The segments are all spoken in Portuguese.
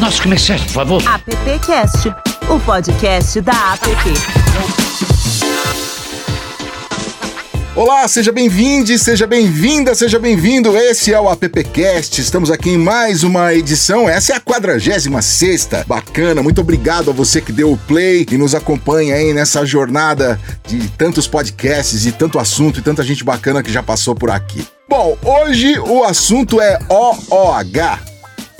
nossos comerciais, por favor. AppCast, o podcast da App. Olá, seja bem-vindo, seja bem-vinda, seja bem-vindo. Esse é o AppCast. Estamos aqui em mais uma edição. Essa é a 46 Bacana, muito obrigado a você que deu o play e nos acompanha aí nessa jornada de tantos podcasts e tanto assunto e tanta gente bacana que já passou por aqui. Bom, hoje o assunto é OOH.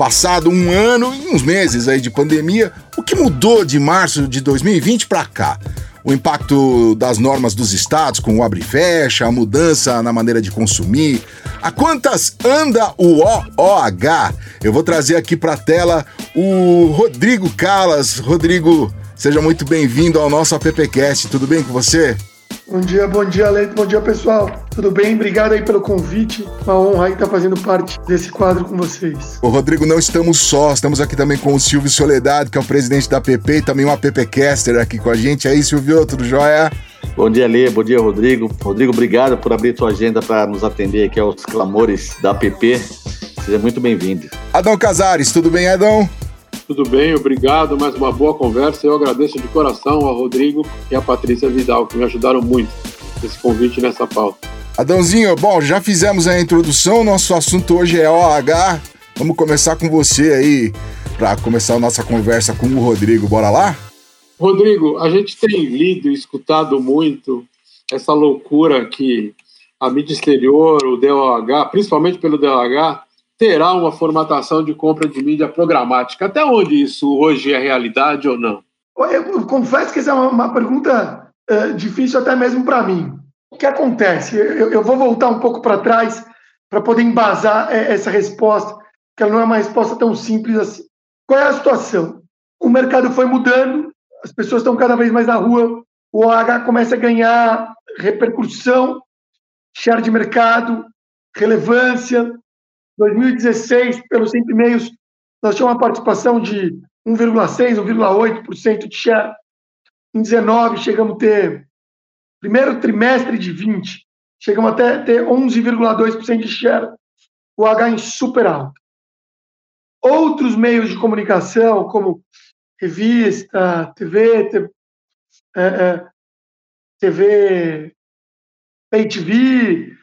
Passado um ano e uns meses aí de pandemia, o que mudou de março de 2020 para cá? o impacto das normas dos estados com o abre e fecha, a mudança na maneira de consumir. A quantas anda o OOH? Eu vou trazer aqui para a tela o Rodrigo Calas. Rodrigo, seja muito bem-vindo ao nosso AppCast. Tudo bem com você? Bom dia, bom dia, Leite, bom dia, pessoal. Tudo bem? Obrigado aí pelo convite. Uma honra aí estar fazendo parte desse quadro com vocês. Ô, Rodrigo, não estamos só. Estamos aqui também com o Silvio Soledade, que é o presidente da PP e também um AppCaster aqui com a gente. Aí, Silvio, tudo jóia? Bom dia, Lê. Bom dia, Rodrigo. Rodrigo, obrigado por abrir tua agenda para nos atender aqui aos clamores da PP. Seja muito bem-vindo. Adão Casares, tudo bem, Adão? Tudo bem, obrigado. Mais uma boa conversa. Eu agradeço de coração ao Rodrigo e à Patrícia Vidal, que me ajudaram muito nesse convite nessa pauta. Adãozinho, bom, já fizemos a introdução. Nosso assunto hoje é OH. Vamos começar com você aí, para começar a nossa conversa com o Rodrigo. Bora lá? Rodrigo, a gente tem lido e escutado muito essa loucura que a mídia exterior, o DOH, principalmente pelo DOH, terá uma formatação de compra de mídia programática. Até onde isso hoje é realidade ou não? Eu confesso que essa é uma pergunta uh, difícil até mesmo para mim. O que acontece? Eu, eu vou voltar um pouco para trás para poder embasar eh, essa resposta, que ela não é uma resposta tão simples assim. Qual é a situação? O mercado foi mudando, as pessoas estão cada vez mais na rua, o OH começa a ganhar repercussão, share de mercado, relevância, 2016, pelos 100 e-mails, nós tínhamos uma participação de 1,6%, 1,8% de share. Em 19, chegamos a ter, primeiro trimestre de 20, chegamos até ter 11,2% de share, o H em super alto. Outros meios de comunicação, como revista, TV, TV, é, é, TV Pay TV,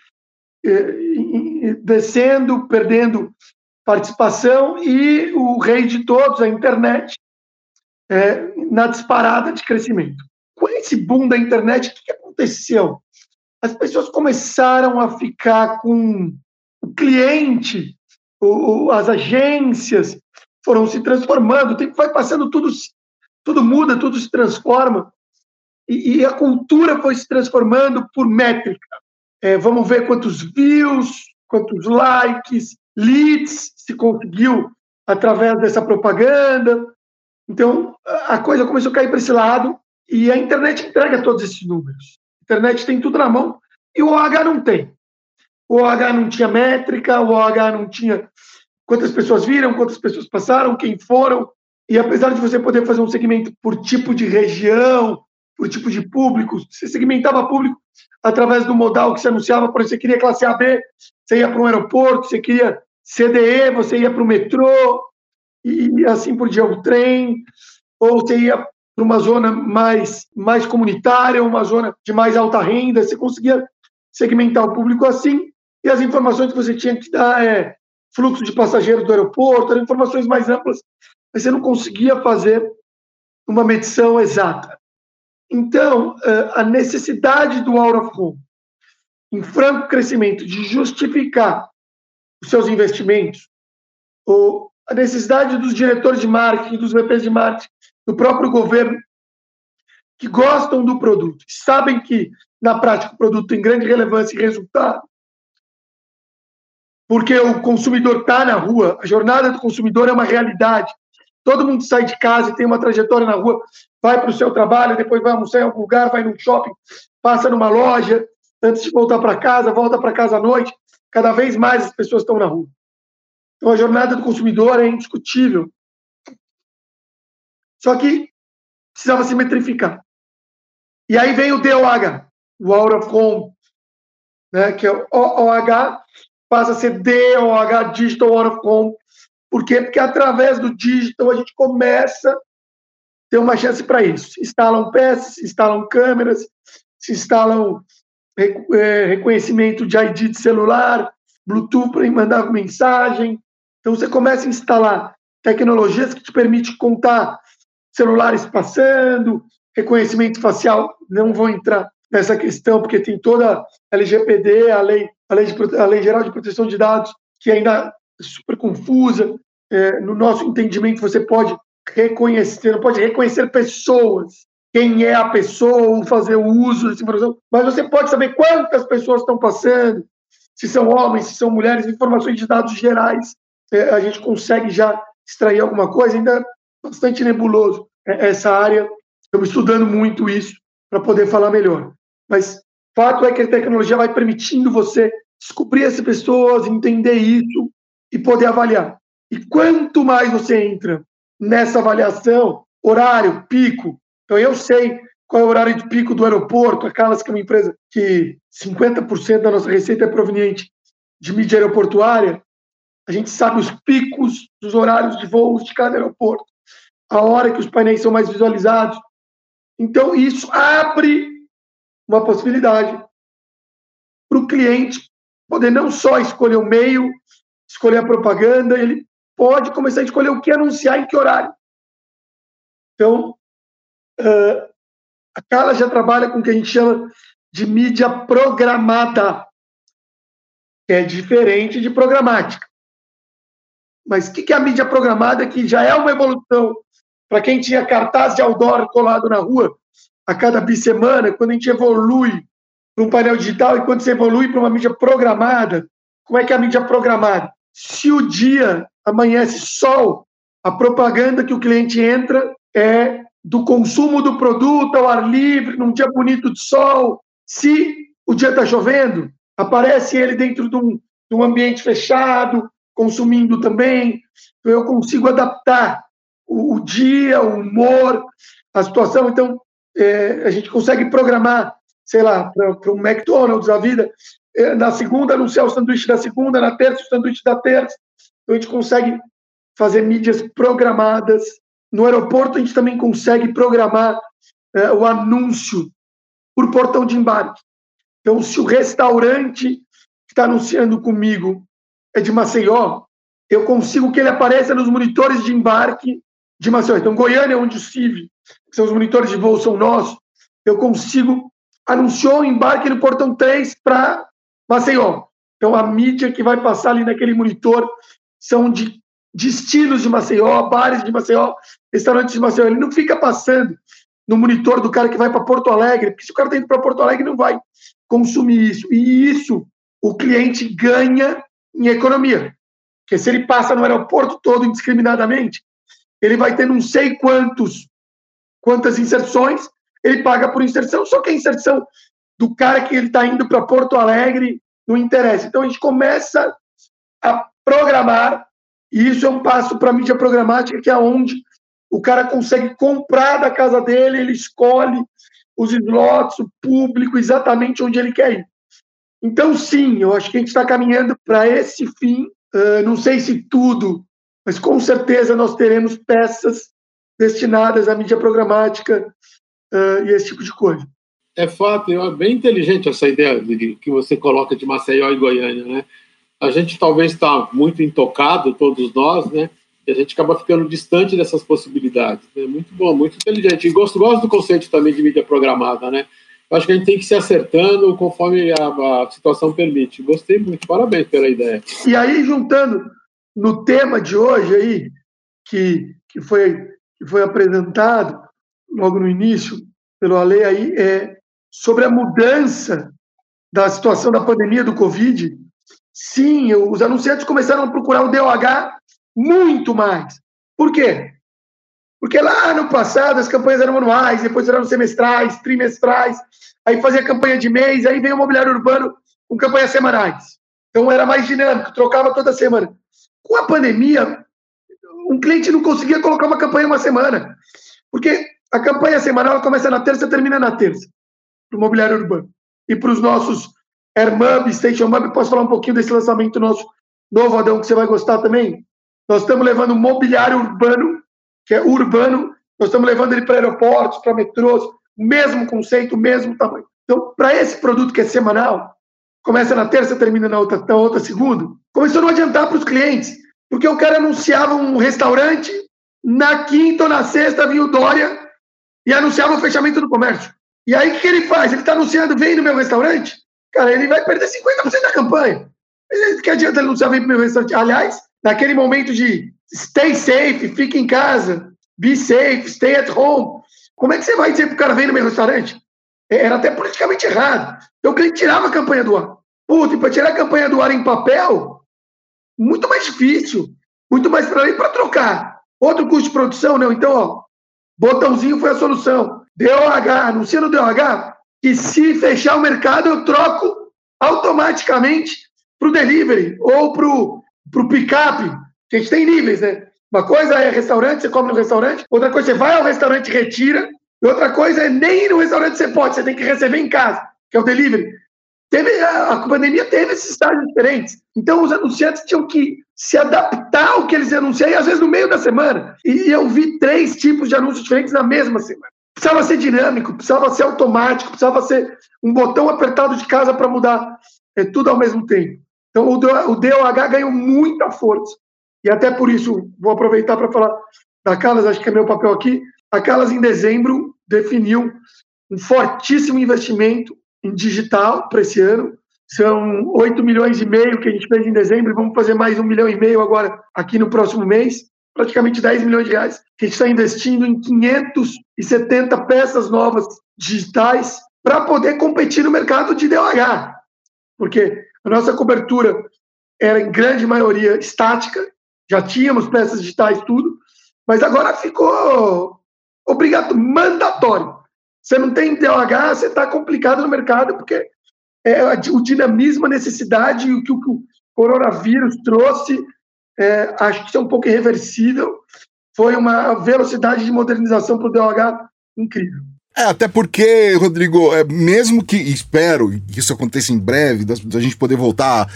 descendo, perdendo participação e o rei de todos, a internet, é, na disparada de crescimento. Com esse boom da internet, o que aconteceu? As pessoas começaram a ficar com o cliente, o, as agências foram se transformando, o tempo vai passando, tudo, tudo muda, tudo se transforma. E, e a cultura foi se transformando por métrica. É, vamos ver quantos views, quantos likes, leads se conseguiu através dessa propaganda. Então, a coisa começou a cair para esse lado e a internet entrega todos esses números. A internet tem tudo na mão e o OH não tem. O OH não tinha métrica, o OH não tinha quantas pessoas viram, quantas pessoas passaram, quem foram. E apesar de você poder fazer um segmento por tipo de região, por tipo de público, você segmentava público através do modal que você anunciava, por exemplo, você queria classe AB, você ia para um aeroporto, você queria CDE, você ia para o metrô, e assim por diante, o trem, ou você ia para uma zona mais, mais comunitária, uma zona de mais alta renda, você conseguia segmentar o público assim, e as informações que você tinha que dar é fluxo de passageiros do aeroporto, eram informações mais amplas, mas você não conseguia fazer uma medição exata. Então, eh, a necessidade do out of home, em franco crescimento, de justificar os seus investimentos, ou a necessidade dos diretores de marketing, dos VPs de marketing, do próprio governo, que gostam do produto, sabem que, na prática, o produto tem grande relevância e resultado, porque o consumidor está na rua, a jornada do consumidor é uma realidade. Todo mundo sai de casa e tem uma trajetória na rua, vai para o seu trabalho, depois vai almoçar em algum lugar, vai num shopping, passa numa loja, antes de voltar para casa, volta para casa à noite. Cada vez mais as pessoas estão na rua. Então a jornada do consumidor é indiscutível. Só que precisava se metrificar. E aí vem o DOH, o Out of Home, né, que é o OH, passa a ser DOH, Digital Out of Home, Por quê? Porque através do digital a gente começa a ter uma chance para isso. Se instalam peças, se instalam câmeras, se instalam é, reconhecimento de ID de celular, Bluetooth para mandar mensagem. Então você começa a instalar tecnologias que te permitem contar celulares passando, reconhecimento facial, não vou entrar nessa questão, porque tem toda a LGPD, a lei, a lei, a lei Geral de Proteção de Dados, que ainda é super confusa. É, no nosso entendimento, você pode reconhecer, não pode reconhecer pessoas, quem é a pessoa, fazer o uso dessa informação, mas você pode saber quantas pessoas estão passando, se são homens, se são mulheres, informações de dados gerais, é, a gente consegue já extrair alguma coisa, ainda é bastante nebuloso é, essa área. Estamos estudando muito isso para poder falar melhor. Mas fato é que a tecnologia vai permitindo você descobrir essas pessoas, entender isso e poder avaliar. E quanto mais você entra nessa avaliação, horário, pico, então eu sei qual é o horário de pico do aeroporto, a Calas, que é uma empresa que 50% da nossa receita é proveniente de mídia aeroportuária, a gente sabe os picos dos horários de voos de cada aeroporto, a hora que os painéis são mais visualizados. Então, isso abre uma possibilidade para o cliente poder não só escolher o meio, escolher a propaganda, ele pode começar a escolher o que anunciar em que horário. Então, a Carla já trabalha com o que a gente chama de mídia programada, que é diferente de programática. Mas o que é a mídia programada? Que já é uma evolução para quem tinha cartaz de outdoor colado na rua a cada bissemana, quando a gente evolui para um painel digital e quando você evolui para uma mídia programada, como é que é a mídia programada? Se o dia amanhece sol, a propaganda que o cliente entra é do consumo do produto ao ar livre, num dia bonito de sol. Se o dia está chovendo, aparece ele dentro de um, de um ambiente fechado, consumindo também. Eu consigo adaptar o, o dia, o humor, a situação. Então, é, a gente consegue programar, sei lá, para um McDonald's a vida, é, na segunda anunciar o sanduíche da segunda, na terça o sanduíche da terça. Então, a gente consegue fazer mídias programadas. No aeroporto, a gente também consegue programar é, o anúncio por portão de embarque. Então, se o restaurante que está anunciando comigo é de Maceió, eu consigo que ele apareça nos monitores de embarque de Maceió. Então, Goiânia, onde o CIV, que são os monitores de voo, são nossos, eu consigo, anunciou o embarque no portão 3 para Maceió. Então, a mídia que vai passar ali naquele monitor são de destinos de Maceió, bares de Maceió, restaurantes de Maceió. Ele não fica passando no monitor do cara que vai para Porto Alegre, porque se o cara está indo para Porto Alegre, não vai consumir isso. E isso o cliente ganha em economia. Porque se ele passa no aeroporto todo indiscriminadamente, ele vai ter não sei quantos, quantas inserções, ele paga por inserção, só que a inserção do cara que ele está indo para Porto Alegre não interessa. Então a gente começa a programar, e isso é um passo para a mídia programática, que é onde o cara consegue comprar da casa dele, ele escolhe os slots, o público, exatamente onde ele quer ir. Então, sim, eu acho que a gente está caminhando para esse fim. Uh, não sei se tudo, mas com certeza nós teremos peças destinadas à mídia programática uh, e esse tipo de coisa. É fato, é bem inteligente essa ideia de, que você coloca de Maceió e Goiânia, né? A gente talvez está muito intocado, todos nós, né? E a gente acaba ficando distante dessas possibilidades. É muito bom, muito inteligente. E gosto, gosto do conceito também de mídia programada, né? acho que a gente tem que se acertando conforme a, a, situação permite. Gostei muito, parabéns pela ideia. E aí, juntando no tema de hoje aí, que, que, foi, que foi apresentado logo no início pelo Ale aí, é sobre a mudança da situação da pandemia do Covid. Sim, os anunciantes começaram a procurar o DOH muito mais. Por quê? Porque lá no passado as campanhas eram anuais, depois eram semestrais, trimestrais, aí fazia campanha de mês, aí veio o mobiliário urbano com campanhas semanais. Então era mais dinâmico, trocava toda semana. Com a pandemia, um cliente não conseguia colocar uma campanha uma semana, porque a campanha semanal começa na terça e termina na terça, para o mobiliário urbano. E para os nossos AirMub, Station Mub, posso falar um pouquinho desse lançamento nosso novo Adão que você vai gostar também? nós estamos levando mobiliário urbano, que é urbano, nós estamos levando ele para aeroportos, para metrôs, mesmo conceito, mesmo tamanho. Então, para esse produto que é semanal, começa na terça, termina na outra, na outra segunda, começou a não adiantar para os clientes, porque o cara anunciava um restaurante, na quinta ou na sexta vinha o Dória e anunciava o fechamento do comércio. E aí, o que ele faz? Ele está anunciando, vem no meu restaurante, cara, ele vai perder 50% da campanha. Que adianta ele anunciar, vem para o meu restaurante? Aliás, naquele momento de stay safe, fique em casa, be safe, stay at home, como é que você vai dizer para o cara vem no meu restaurante? É, era até politicamente errado. Então o cliente tirava a campanha do ar. Puta, e para tirar a campanha do ar em papel, muito mais difícil, muito mais para para trocar. Outro custo de produção, não. Então, ó, botãozinho foi a solução. DOH, anuncia no DOH que se fechar o mercado, eu troco automaticamente para o delivery ou para o pick-up. A gente tem níveis, né? Uma coisa é restaurante, você come no restaurante, outra coisa, você vai ao restaurante e retira, e outra coisa é nem no restaurante você pode, você tem que receber em casa, que é o delivery. Teve, a, a pandemia teve esses estágios diferentes. Então, os anunciantes tinham que se adaptar ao que eles anunciaram, e às vezes no meio da semana. E eu vi três tipos de anúncios diferentes na mesma semana. Precisava ser dinâmico, precisava ser automático, precisava ser um botão apertado de casa para mudar é, tudo ao mesmo tempo. Então, o DOH ganhou muita força. E até por isso, vou aproveitar para falar da Calas, acho que é meu papel aqui. A Calas, em dezembro, definiu um fortíssimo investimento em digital para esse ano. São 8 milhões e meio que a gente fez em dezembro, vamos fazer mais um milhão e meio agora aqui no próximo mês. Praticamente 10 milhões de reais que a gente está investindo em 570 peças novas digitais para poder competir no mercado de DOH. Porque a nossa cobertura era, em grande maioria, estática, já tínhamos peças digitais, tudo, mas agora ficou obrigado, mandatório. Você não tem DOH, você está complicado no mercado, porque é o dinamismo, a necessidade, o que o coronavírus trouxe, é, acho que isso é um pouco irreversível. Foi uma velocidade de modernização para o DOH incrível. É, até porque, Rodrigo, é, mesmo que espero que isso aconteça em breve, da gente poder voltar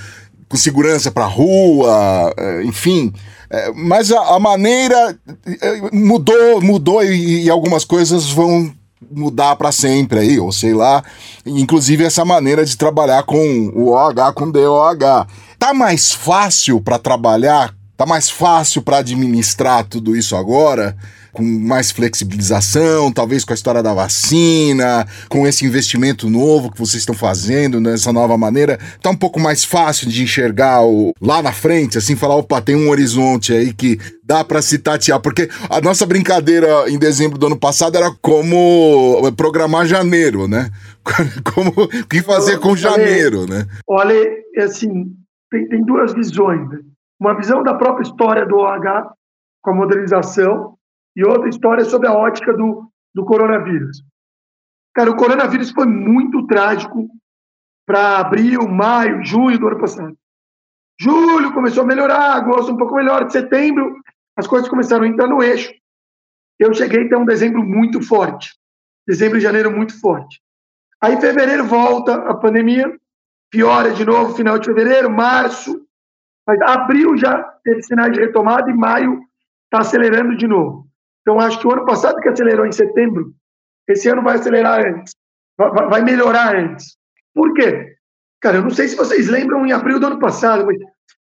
com segurança para rua, é, enfim. É, mas a, a, maneira é, mudou, mudou e, e algumas coisas vão mudar para sempre aí, ou sei lá. Inclusive essa maneira de trabalhar com o OH, com DOH. Tá mais fácil para trabalhar? Tá mais fácil para administrar tudo isso agora? com mais flexibilização, talvez com a história da vacina, com esse investimento novo que vocês estão fazendo nessa nova maneira, tá um pouco mais fácil de enxergar o, lá na frente, assim, falar, opa, tem um horizonte aí que dá para se tatear, porque a nossa brincadeira em dezembro do ano passado era como programar janeiro, né? Como o que fazer com janeiro, né? Olha, assim, tem, tem duas visões. Né? Uma visão da própria história do OH com a modernização e outra história sobre a ótica do, do coronavírus. Cara, o coronavírus foi muito trágico para abril, maio, junho do ano passado. Julho começou a melhorar, agosto um pouco melhor, setembro as coisas começaram a entrar no eixo. Eu cheguei a ter um dezembro muito forte, dezembro e janeiro muito forte. Aí fevereiro volta a pandemia, piora de novo final de fevereiro, março, mas abril já teve sinais de retomada e maio está acelerando de novo. Então, acho que o ano passado que acelerou em setembro, esse ano vai acelerar antes, vai melhorar antes. Por quê? Cara, eu não sei se vocês lembram em abril do ano passado, mas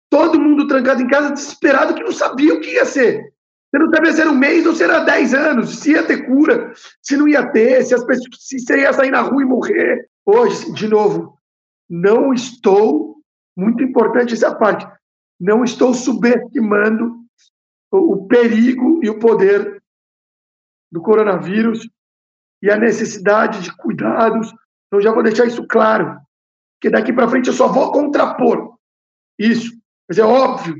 todo mundo trancado em casa, desesperado, que não sabia o que ia ser. Você não sabia se era um mês ou se era dez anos, se ia ter cura, se não ia ter, se as pessoas se ia sair na rua e morrer. Hoje, de novo, não estou, muito importante essa parte, não estou subestimando o perigo e o poder do coronavírus e a necessidade de cuidados. Então, já vou deixar isso claro, que daqui para frente eu só vou contrapor isso. Mas é óbvio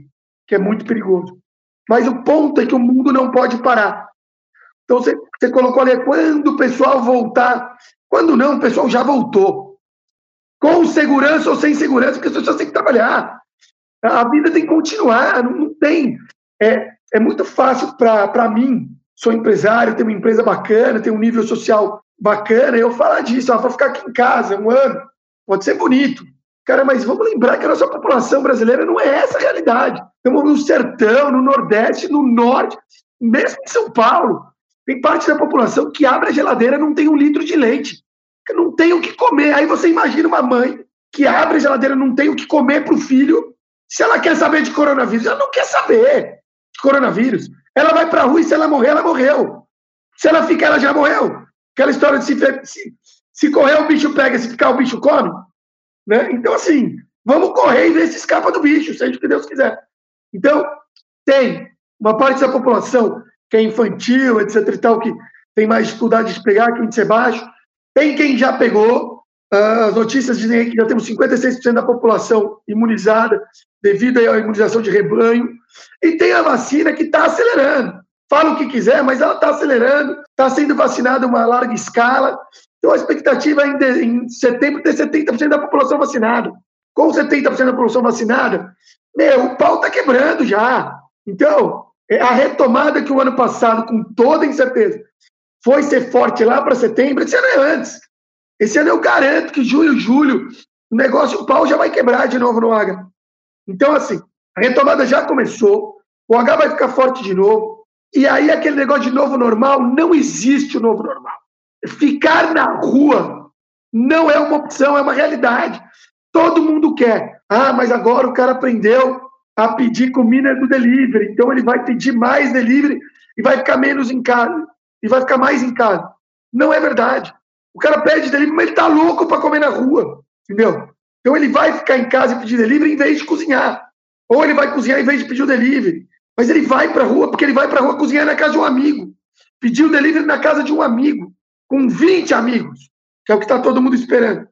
que é muito perigoso. Mas o ponto é que o mundo não pode parar. Então, você, você colocou ali, quando o pessoal voltar. Quando não, o pessoal já voltou. Com segurança ou sem segurança, porque as pessoas têm que trabalhar. A vida tem que continuar, não, não tem. É, é muito fácil para mim sou empresário, tenho uma empresa bacana, tenho um nível social bacana, eu falar disso, ah, vou ficar aqui em casa um ano, pode ser bonito, Cara, mas vamos lembrar que a nossa população brasileira não é essa a realidade. Estamos no sertão, no Nordeste, no Norte, mesmo em São Paulo. Tem parte da população que abre a geladeira e não tem um litro de leite. Não tem o que comer. Aí você imagina uma mãe que abre a geladeira não tem o que comer para o filho. Se ela quer saber de coronavírus, ela não quer saber de coronavírus. Ela vai para a rua e se ela morrer, ela morreu. Se ela ficar, ela já morreu. Aquela história de se, se, se correr, o bicho pega, se ficar, o bicho come. Né? Então, assim, vamos correr e ver se escapa do bicho, seja o que Deus quiser. Então, tem uma parte da população que é infantil, etc e tal, que tem mais dificuldade de pegar, que o índice é baixo. Tem quem já pegou. Ah, as notícias dizem que já temos 56% da população imunizada devido à imunização de rebanho. E tem a vacina que está acelerando. Fala o que quiser, mas ela está acelerando, está sendo vacinada em uma larga escala. Então, a expectativa é em setembro ter 70% da população vacinada. Com 70% da população vacinada, meu, o pau está quebrando já. Então, é a retomada que o ano passado, com toda incerteza, foi ser forte lá para setembro, esse ano é antes. Esse ano eu garanto que junho, julho, o negócio, o pau já vai quebrar de novo no H. Então, assim, a retomada já começou, o H vai ficar forte de novo, e aí aquele negócio de novo normal, não existe o novo normal. Ficar na rua não é uma opção, é uma realidade. Todo mundo quer. Ah, mas agora o cara aprendeu a pedir comida do delivery, então ele vai pedir mais delivery e vai ficar menos em casa, e vai ficar mais em casa. Não é verdade. O cara pede delivery, mas ele tá louco para comer na rua, entendeu? Então ele vai ficar em casa e pedir delivery em vez de cozinhar. Ou ele vai cozinhar em vez de pedir o delivery. Mas ele vai para a rua, porque ele vai para a rua cozinhar na casa de um amigo. Pedir o delivery na casa de um amigo com 20 amigos, que é o que está todo mundo esperando. O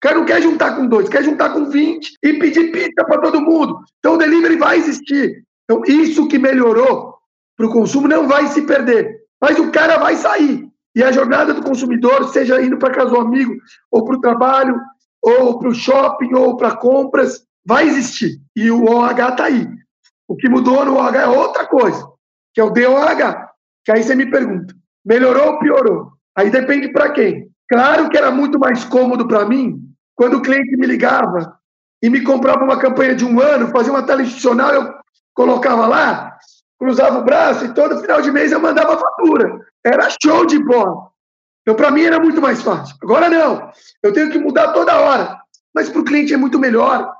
cara não quer juntar com dois, quer juntar com 20 e pedir pizza para todo mundo. Então o delivery vai existir. Então isso que melhorou para o consumo não vai se perder. Mas o cara vai sair. E a jornada do consumidor, seja indo para casa do amigo, ou para o trabalho, ou para o shopping, ou para compras, vai existir. E o OH está aí. O que mudou no OH é outra coisa, que é o DOH. Que aí você me pergunta, melhorou ou piorou? Aí depende para quem. Claro que era muito mais cômodo para mim quando o cliente me ligava e me comprava uma campanha de um ano, fazia uma tela institucional, eu colocava lá, cruzava o braço e todo final de mês eu mandava fatura. Era show de bola. Então, para mim, era muito mais fácil. Agora, não. Eu tenho que mudar toda hora. Mas para o cliente é muito melhor.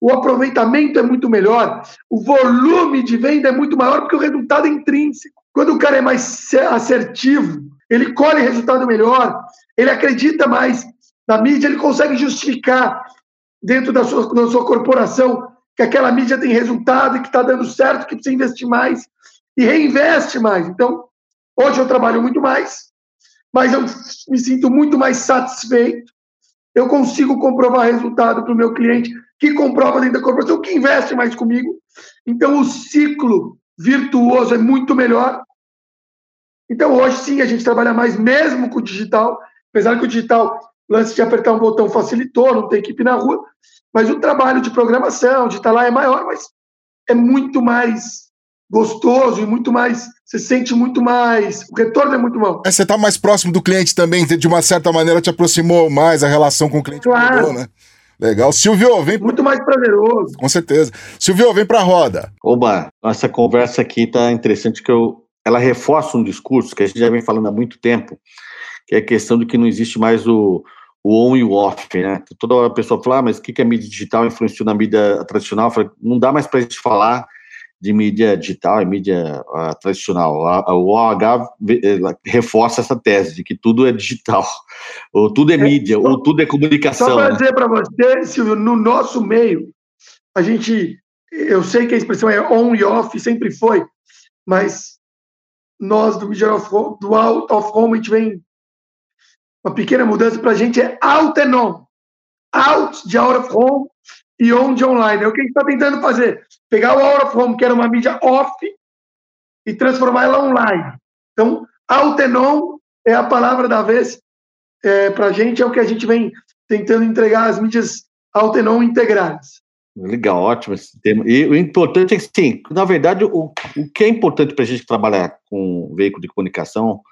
O aproveitamento é muito melhor. O volume de venda é muito maior porque o resultado é intrínseco. Quando o cara é mais assertivo, ele colhe resultado melhor, ele acredita mais na mídia, ele consegue justificar dentro da sua, da sua corporação que aquela mídia tem resultado e que está dando certo, que precisa investir mais e reinveste mais. Então, hoje eu trabalho muito mais, mas eu me sinto muito mais satisfeito. Eu consigo comprovar resultado para o meu cliente, que comprova dentro da corporação, que investe mais comigo. Então, o ciclo virtuoso é muito melhor então, hoje sim, a gente trabalha mais mesmo com o digital, apesar que o digital, lance de apertar um botão facilitou, não tem equipe na rua, mas o trabalho de programação, de estar lá é maior, mas é muito mais gostoso e muito mais. Você sente muito mais. O retorno é muito bom. É, você está mais próximo do cliente também, de uma certa maneira te aproximou mais a relação com o cliente. Claro. Mudou, né? Legal. Silvio, vem. Muito mais prazeroso. Com certeza. Silvio, vem para a roda. Oba, essa conversa aqui tá interessante que eu ela reforça um discurso que a gente já vem falando há muito tempo, que é a questão de que não existe mais o, o on e o off, né? Toda hora a pessoa fala, ah, mas o que, que a mídia digital influenciou na mídia tradicional? Falo, não dá mais para a gente falar de mídia digital e mídia uh, tradicional. A, a, o OH reforça essa tese de que tudo é digital, ou tudo é, é mídia, só, ou tudo é comunicação. Só para né? dizer para você, Silvio, no nosso meio, a gente, eu sei que a expressão é on e off, sempre foi, mas nós do Media of Home, do Out of Home, a gente vem. Uma pequena mudança para a gente é out and on. Out de out of home e on de online. É o que a gente está tentando fazer. Pegar o out of home, que era uma mídia off, e transformar ela online. Então, out and on é a palavra da vez é, para a gente, é o que a gente vem tentando entregar as mídias out and on integradas. Legal, ótimo esse tema. E o importante é que, sim, na verdade, o, o que é importante para a gente trabalhar com veículo de comunicação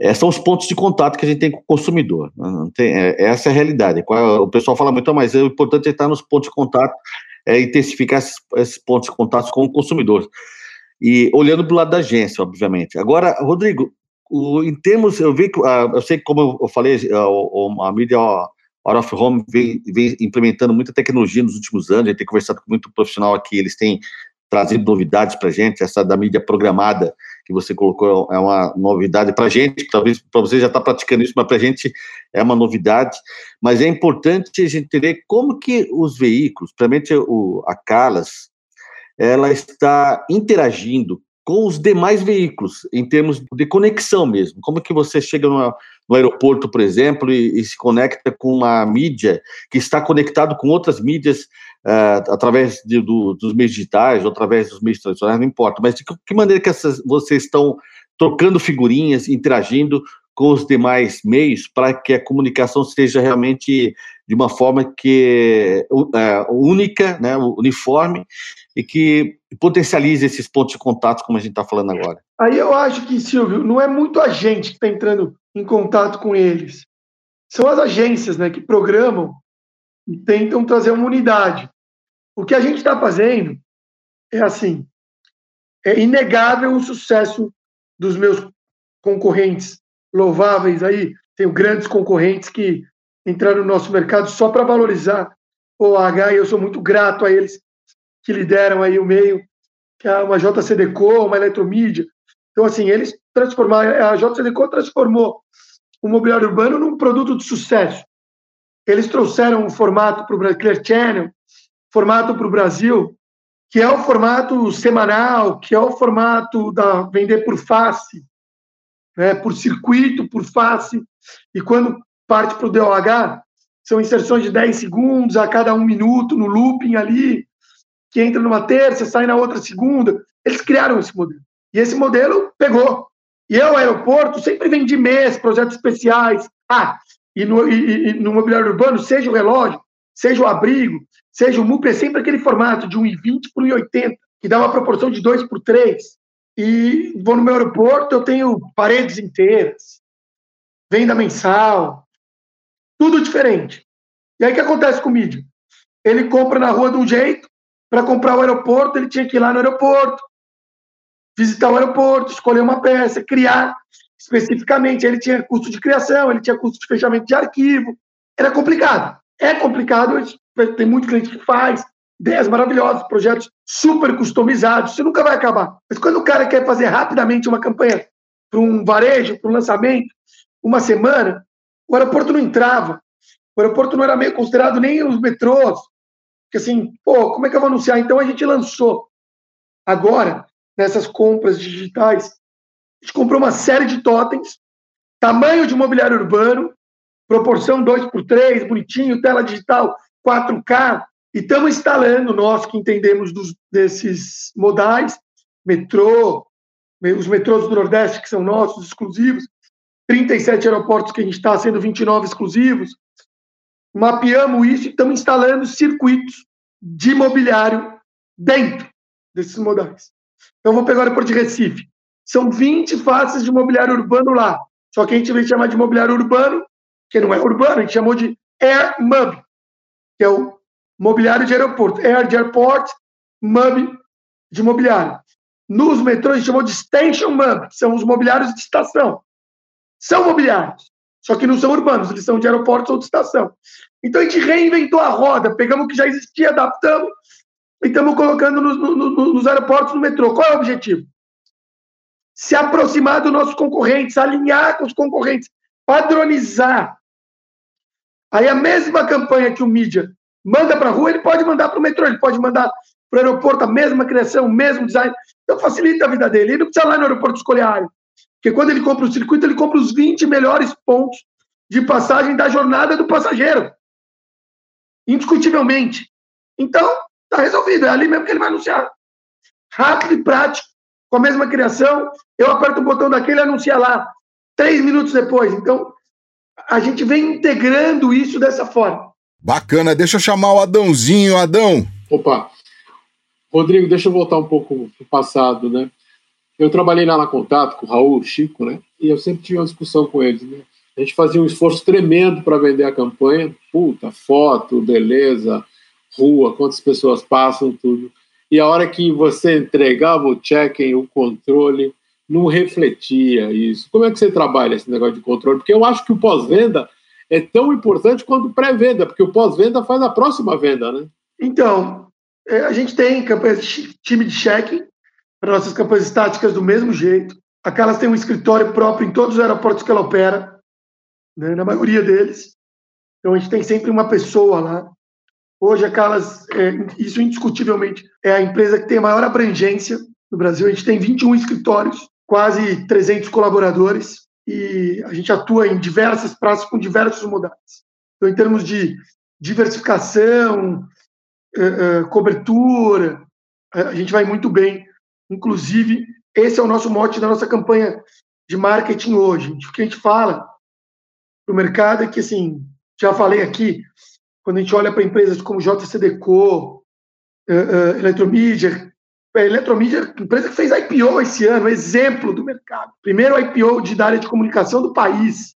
é, são os pontos de contato que a gente tem com o consumidor. Né? Tem, é, essa é a realidade. O pessoal fala muito, mas o importante é estar nos pontos de contato, é intensificar esses, esses pontos de contato com o consumidor. E olhando para o lado da agência, obviamente. Agora, Rodrigo, o, em termos, eu vi que, uh, eu sei que, como eu falei, uh, a mídia Out of Home vem, vem, implementando muita tecnologia nos últimos anos, a gente tem conversado com muito profissional aqui, eles têm trazido novidades para a gente, essa da mídia programada que você colocou é uma novidade para a gente, talvez para você já está praticando isso, mas para a gente é uma novidade, mas é importante a gente entender como que os veículos, principalmente o, a Calas, ela está interagindo com os demais veículos, em termos de conexão mesmo. Como que você chega no, no aeroporto, por exemplo, e, e, se conecta com uma mídia que está conectado com outras mídias uh, através de, do, dos meios digitais, ou através dos meios tradicionais, não importa. Mas de que maneira que essas, vocês estão trocando figurinhas, interagindo com os demais meios para que a comunicação seja realmente de uma forma que é, única, né, uniforme e que potencialize esses pontos de contato, como a gente está falando agora. Aí eu acho que, Silvio, não é muito a gente que está entrando em contato com eles. São as agências né, que programam e tentam trazer uma unidade. O que a gente está fazendo é assim: é inegável o sucesso dos meus concorrentes louváveis aí. Tenho grandes concorrentes que entraram no nosso mercado só para valorizar o OH e eu sou muito grato a eles que lideram aí o meio, que é uma JCDecO, uma eletromídia. Então, assim, eles transformaram, a JCDecO transformou o mobiliário urbano num produto de sucesso. Eles trouxeram um formato para o Clear Channel, formato para o Brasil, que é o formato semanal, que é o formato da vender por face, né, por circuito, por face. E quando parte para o DOH, são inserções de 10 segundos a cada um minuto no looping ali que entra numa terça, sai na outra segunda. Eles criaram esse modelo. E esse modelo pegou. E eu, aeroporto, sempre vendi mês, projetos especiais. Ah, e no, e, e no mobiliário urbano, seja o relógio, seja o abrigo, seja o MUP, é sempre aquele formato de 1,20 por 1,80, que dá uma proporção de 2 por 3. E vou no meu aeroporto, eu tenho paredes inteiras, venda mensal, tudo diferente. E aí o que acontece com o mídia? Ele compra na rua de um jeito, para comprar o aeroporto, ele tinha que ir lá no aeroporto, visitar o aeroporto, escolher uma peça, criar especificamente. Ele tinha custo de criação, ele tinha custo de fechamento de arquivo. Era complicado. É complicado, tem muito cliente que faz, ideias maravilhosas, projetos super customizados, isso nunca vai acabar. Mas quando o cara quer fazer rapidamente uma campanha para um varejo, para um lançamento, uma semana, o aeroporto não entrava. O aeroporto não era meio considerado nem os metrôs, porque assim, pô, como é que eu vou anunciar? Então a gente lançou agora, nessas compras digitais, a gente comprou uma série de totens, tamanho de mobiliário urbano, proporção 2 por 3 bonitinho, tela digital 4K, e estamos instalando, nós que entendemos dos, desses modais, metrô, os metrôs do Nordeste, que são nossos, exclusivos, 37 aeroportos que a gente está, sendo 29 exclusivos, mapeamos isso e estamos instalando circuitos de imobiliário dentro desses modais. Então, vou pegar o aeroporto de Recife. São 20 faces de imobiliário urbano lá. Só que a gente vai chamar de imobiliário urbano, que não é urbano, a gente chamou de Air MUB, que é o mobiliário de aeroporto. Air de airport, MUB de imobiliário. Nos metrôs, a gente chamou de Station MUB, que são os mobiliários de estação. São mobiliários. Só que não são urbanos, eles são de aeroportos ou de estação. Então a gente reinventou a roda, pegamos o que já existia, adaptamos e estamos colocando nos, nos, nos aeroportos, no metrô. Qual é o objetivo? Se aproximar dos nossos concorrentes, alinhar com os concorrentes, padronizar. Aí a mesma campanha que o mídia manda para a rua, ele pode mandar para o metrô, ele pode mandar para o aeroporto a mesma criação, o mesmo design. Então facilita a vida dele. Ele não precisa lá no aeroporto escolher a área. Porque quando ele compra o circuito, ele compra os 20 melhores pontos de passagem da jornada do passageiro. Indiscutivelmente. Então, está resolvido. É ali mesmo que ele vai anunciar. Rápido e prático, com a mesma criação. Eu aperto o botão daquele e anuncia lá. Três minutos depois. Então, a gente vem integrando isso dessa forma. Bacana. Deixa eu chamar o Adãozinho. Adão. Opa. Rodrigo, deixa eu voltar um pouco para o passado, né? Eu trabalhei lá na Contato com o Raul, Chico, né? E eu sempre tinha uma discussão com eles, né? A gente fazia um esforço tremendo para vender a campanha. Puta, foto, beleza, rua, quantas pessoas passam, tudo. E a hora que você entregava o check-in, o controle, não refletia isso. Como é que você trabalha esse negócio de controle? Porque eu acho que o pós-venda é tão importante quanto o pré-venda, porque o pós-venda faz a próxima venda, né? Então, é, a gente tem campanhas de time de check-in para nossas campanhas estáticas do mesmo jeito. A Calas tem um escritório próprio em todos os aeroportos que ela opera, né, na maioria deles. Então, a gente tem sempre uma pessoa lá Hoje a Calas, é, isso indiscutivelmente, é a empresa que tem a maior abrangência no Brasil. A gente tem 21 escritórios, quase 300 colaboradores e a gente atua em diversas praças com diversos modais. Então, em termos de diversificação, é, é, cobertura, a gente vai muito bem. Inclusive, esse é o nosso mote da nossa campanha de marketing hoje. O que a gente fala para o mercado é que, assim, já falei aqui, quando a gente olha para empresas como JCDecO, uh, uh, Eletromídia, a Eletromídia, empresa que fez IPO esse ano, exemplo do mercado. Primeiro IPO de, da área de comunicação do país.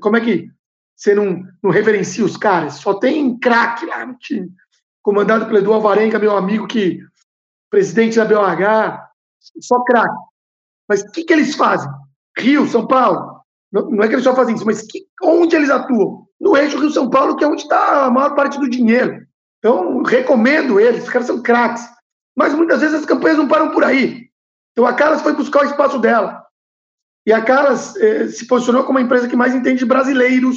Como é que você não, não reverencia os caras? Só tem craque lá no time. Comandado pelo Edu Alvarenga, meu amigo, que presidente da BOH, só craque. Mas o que, que eles fazem? Rio, São Paulo. Não, não é que eles só fazem isso, mas que, onde eles atuam? no eixo Rio-São Paulo, que é onde está a maior parte do dinheiro. Então, recomendo eles, os caras são craques. Mas muitas vezes as campanhas não param por aí. Então, a Caras foi buscar o espaço dela. E a Caras eh, se posicionou como a empresa que mais entende de brasileiros,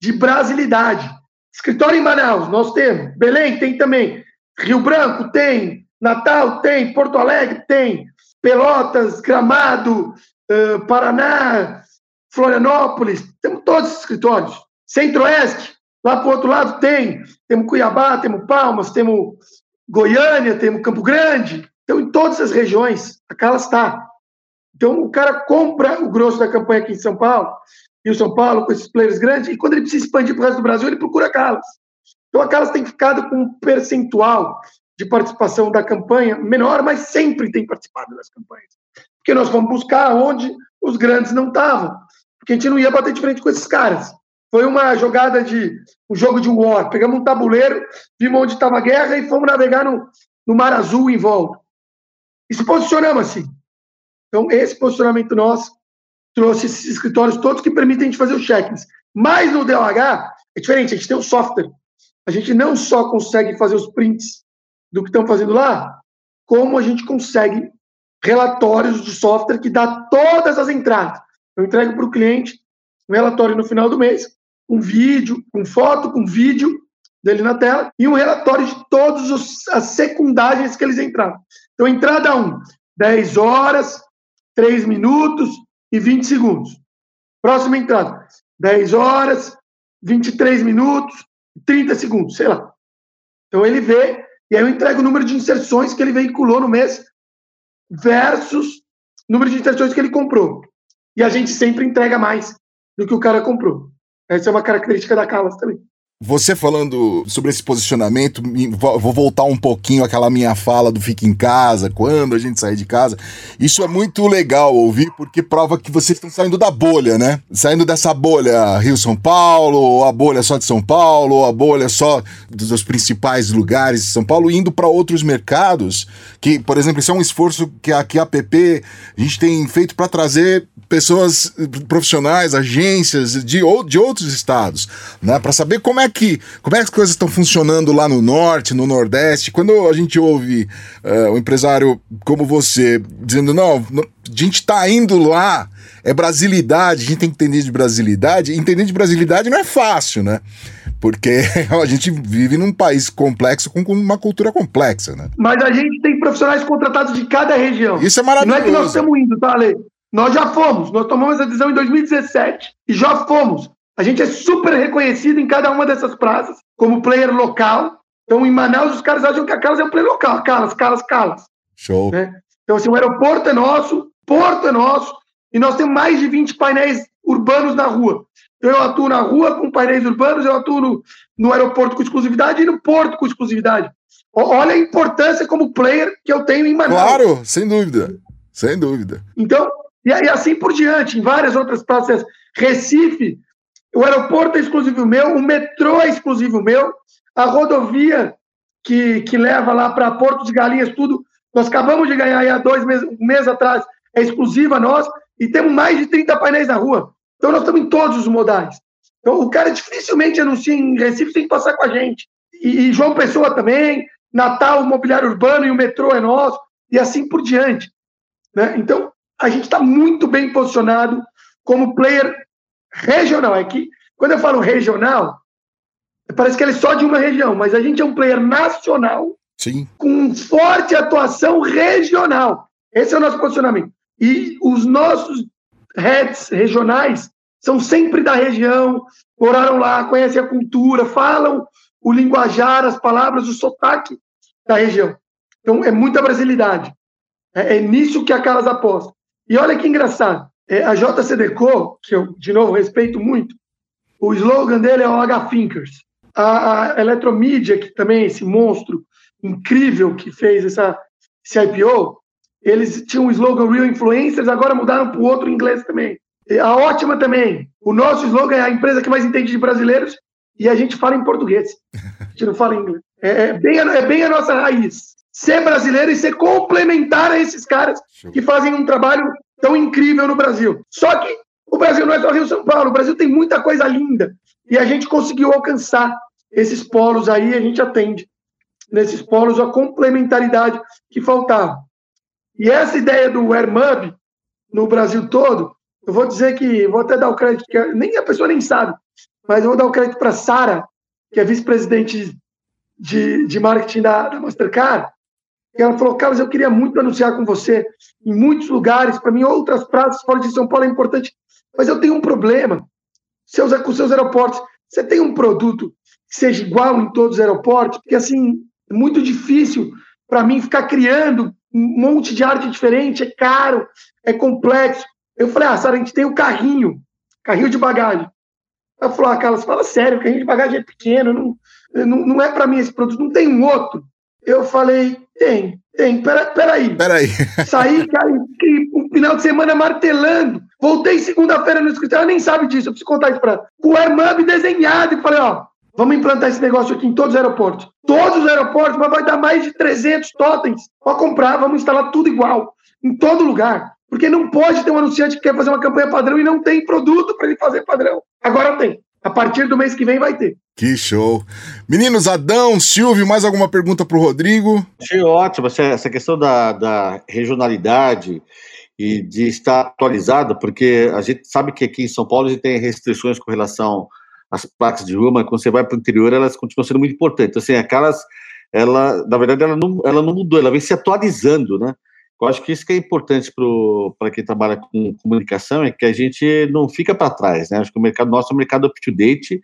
de brasilidade. Escritório em Manaus, nós temos. Belém tem também. Rio Branco tem. Natal tem. Porto Alegre tem. Pelotas, Gramado, eh, Paraná, Florianópolis. Temos todos os escritórios. Centro-Oeste, lá para o outro lado tem. Temos Cuiabá, temos Palmas, temos Goiânia, temos Campo Grande. Então, em todas as regiões, a Calas está. Então, o cara compra o grosso da campanha aqui em São Paulo, e o São Paulo com esses players grandes, e quando ele precisa expandir para o resto do Brasil, ele procura a Calas. Então, a Calas tem ficado com um percentual de participação da campanha menor, mas sempre tem participado das campanhas. Porque nós vamos buscar onde os grandes não estavam. Porque a gente não ia bater de frente com esses caras. Foi uma jogada de um jogo de war. Pegamos um tabuleiro, vimos onde estava a guerra e fomos navegar no, no Mar Azul em volta. E se posicionamos assim. Então, esse posicionamento nosso trouxe esses escritórios todos que permitem a gente fazer os check-ins. Mas no DOH é diferente, a gente tem um software. A gente não só consegue fazer os prints do que estão fazendo lá, como a gente consegue relatórios de software que dá todas as entradas. Eu entrego para o cliente um relatório no final do mês, um vídeo, com foto, com vídeo dele na tela e um relatório de todas as secundárias que eles entraram. Então, entrada 1, 10 horas, 3 minutos e 20 segundos. Próxima entrada, 10 horas, 23 minutos, 30 segundos, sei lá. Então, ele vê, e aí eu entrego o número de inserções que ele veiculou no mês versus número de inserções que ele comprou. E a gente sempre entrega mais do que o cara comprou. Essa é uma característica da Calas também. Você falando sobre esse posicionamento, vou voltar um pouquinho àquela minha fala do fica em casa, quando a gente sair de casa. Isso é muito legal ouvir, porque prova que vocês estão saindo da bolha, né? Saindo dessa bolha Rio-São Paulo, ou a bolha só de São Paulo, ou a bolha só dos principais lugares de São Paulo, indo para outros mercados. Que, por exemplo, isso é um esforço que a, que a APP a gente tem feito para trazer pessoas profissionais, agências de, de outros estados, né? Para saber como é que como é que as coisas estão funcionando lá no norte, no nordeste. Quando a gente ouve uh, um empresário como você dizendo não, a gente está indo lá, é brasilidade, a gente tem que entender de brasilidade. Entender de brasilidade não é fácil, né? Porque a gente vive num país complexo com uma cultura complexa, né? Mas a gente tem profissionais contratados de cada região. Isso é maravilhoso. não é que nós estamos indo, tá, Ale? Nós já fomos, nós tomamos essa decisão em 2017 e já fomos. A gente é super reconhecido em cada uma dessas praças como player local. Então, em Manaus, os caras acham que a Calas é um player local. Calas, Calas, Calas. Show. Né? Então, assim, o aeroporto é nosso, porto é nosso, e nós temos mais de 20 painéis urbanos na rua. Então, eu atuo na rua com painéis urbanos, eu atuo no, no aeroporto com exclusividade e no porto com exclusividade. Olha a importância como player que eu tenho em Manaus. Claro, sem dúvida. Sem dúvida. Então, e, e assim por diante, em várias outras praças. Recife, o aeroporto é exclusivo meu, o metrô é exclusivo meu, a rodovia que, que leva lá para Porto de Galinhas, tudo, nós acabamos de ganhar há dois meses, um mês atrás, é exclusiva nós, e temos mais de 30 painéis na rua. Então nós estamos em todos os modais. Então o cara dificilmente anuncia em Recife que passar com a gente. E, e João Pessoa também, Natal, o mobiliário urbano e o metrô é nosso, e assim por diante. Né? Então a gente está muito bem posicionado como player regional. É que quando eu falo regional, parece que ele é só de uma região, mas a gente é um player nacional Sim. com forte atuação regional. Esse é o nosso posicionamento. E os nossos heads regionais são sempre da região, moraram lá, conhecem a cultura, falam o linguajar, as palavras, o sotaque da região. Então, é muita brasilidade. É, é nisso que a Caras aposta. E olha que engraçado. É, a JCDecO, que eu, de novo, respeito muito, o slogan dele é o H-Thinkers. A, a Eletromídia, que também é esse monstro incrível que fez essa, esse IPO, eles tinham o slogan Real Influencers, agora mudaram para o outro em inglês também. A Ótima também. O nosso slogan é a empresa que mais entende de brasileiros e a gente fala em português. A gente não fala em inglês. É, é bem, é bem a nossa raiz. Ser brasileiro e ser complementar a esses caras que fazem um trabalho tão incrível no Brasil. Só que o Brasil não é só Rio São Paulo, o Brasil tem muita coisa linda. E a gente conseguiu alcançar esses polos aí, a gente atende nesses polos a complementaridade que faltava. E essa ideia do AirMub no Brasil todo, eu vou dizer que, vou até dar o crédito, que nem a pessoa nem sabe, mas eu vou dar o crédito para Sara, que é vice-presidente de, de marketing da, da Mastercard, e ela falou, Carlos, eu queria muito anunciar com você em muitos lugares, para mim outras praças fora de São Paulo é importante, mas eu tenho um problema seus, com seus aeroportos. Você tem um produto que seja igual em todos os aeroportos? Porque, assim, é muito difícil para mim ficar criando um monte de arte diferente, é caro, é complexo. Eu falei, ah, Sara, a gente tem o carrinho, carrinho de bagagem. Ela falou, ah, Carlos, fala sério, o carrinho de bagagem é pequeno, não, não, não é para mim esse produto, não tem um outro. Eu falei, tem, tem, pera, peraí. Peraí. Saí, cara, um final de semana martelando. Voltei segunda-feira no escritório, ela nem sabe disso, eu preciso contar isso ela. Com o Airmub desenhado, e falei, ó, Vamos implantar esse negócio aqui em todos os aeroportos. Todos os aeroportos, mas vai dar mais de 300 totens para comprar. Vamos instalar tudo igual, em todo lugar. Porque não pode ter um anunciante que quer fazer uma campanha padrão e não tem produto para ele fazer padrão. Agora tem. A partir do mês que vem vai ter. Que show. Meninos, Adão, Silvio, mais alguma pergunta para o Rodrigo? Achei ótimo essa questão da, da regionalidade e de estar atualizado, porque a gente sabe que aqui em São Paulo a gente tem restrições com relação as placas de rua, mas quando você vai para o interior, elas continuam sendo muito importantes. Assim, aquelas, ela, na verdade, ela não, ela não mudou, ela vem se atualizando, né? Eu acho que isso que é importante para quem trabalha com comunicação, é que a gente não fica para trás, né? Acho que o mercado nosso é um mercado up-to-date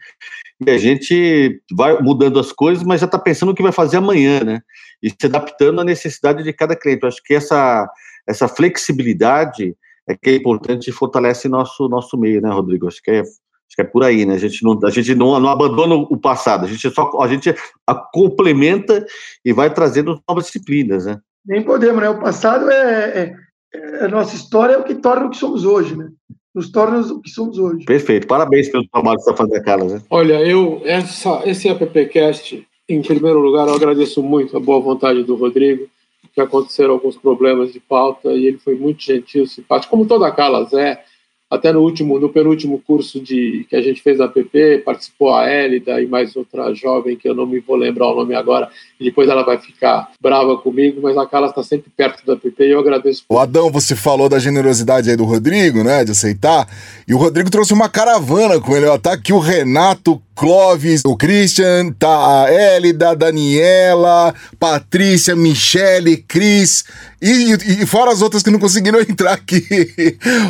e a gente vai mudando as coisas, mas já está pensando o que vai fazer amanhã, né? E se adaptando à necessidade de cada cliente. Eu acho que essa, essa flexibilidade é que é importante e fortalece nosso, nosso meio, né, Rodrigo? Acho que é Acho que é por aí, né? A gente não, a gente não, não abandona o passado, a gente só a gente a complementa e vai trazendo novas disciplinas, né? Nem podemos, né? O passado é, é, é a nossa história é o que torna o que somos hoje, né? Nos torna o que somos hoje. Perfeito, parabéns pelo trabalho que você está fazendo, Carlos. Né? Olha, eu essa, esse AppCast, em primeiro lugar, eu agradeço muito a boa vontade do Rodrigo, que aconteceram alguns problemas de pauta e ele foi muito gentil, simpático, como toda a Calas é até no último, no penúltimo curso de que a gente fez na PP, participou a Elida e mais outra jovem que eu não me vou lembrar o nome agora, e depois ela vai ficar brava comigo, mas a Carla está sempre perto da PP e eu agradeço. O Adão, você falou da generosidade aí do Rodrigo, né, de aceitar, e o Rodrigo trouxe uma caravana com ele, ó, tá aqui o Renato Clóvis, o Christian, tá a Elida, a Daniela, Patrícia, Michele, Cris e, e, fora as outras que não conseguiram entrar aqui.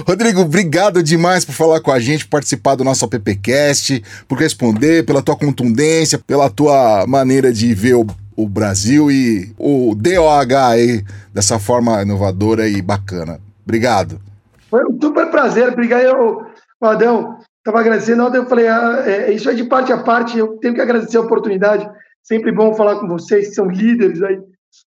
Rodrigo, obrigado demais por falar com a gente, por participar do nosso AppCast, por responder, pela tua contundência, pela tua maneira de ver o, o Brasil e o DOH aí dessa forma inovadora e bacana. Obrigado. Foi um super prazer. Obrigado, Adão estava agradecendo, eu falei, ah, é, isso é de parte a parte, eu tenho que agradecer a oportunidade, sempre bom falar com vocês, que são líderes aí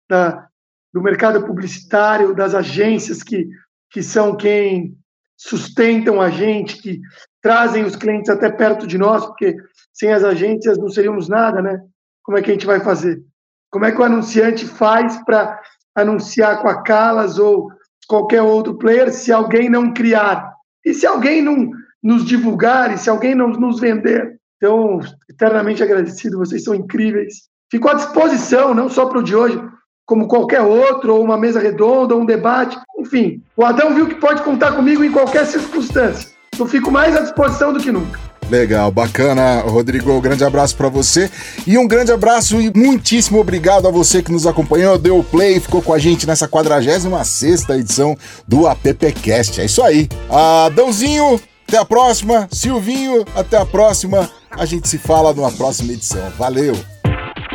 da, do mercado publicitário, das agências que, que são quem sustentam a gente, que trazem os clientes até perto de nós, porque sem as agências não seríamos nada, né? Como é que a gente vai fazer? Como é que o anunciante faz para anunciar com a Calas ou qualquer outro player se alguém não criar? E se alguém não nos divulgar, e se alguém não nos vender? Então, eternamente agradecido, vocês são incríveis. Fico à disposição, não só para o de hoje, como qualquer outro, ou uma mesa redonda, ou um debate. Enfim, o Adão viu que pode contar comigo em qualquer circunstância. Eu fico mais à disposição do que nunca. Legal, bacana, Rodrigo. Um grande abraço para você e um grande abraço e muitíssimo obrigado a você que nos acompanhou, deu play, ficou com a gente nessa 46 edição do AppCast. É isso aí. Adãozinho, até a próxima. Silvinho, até a próxima. A gente se fala numa próxima edição. Valeu!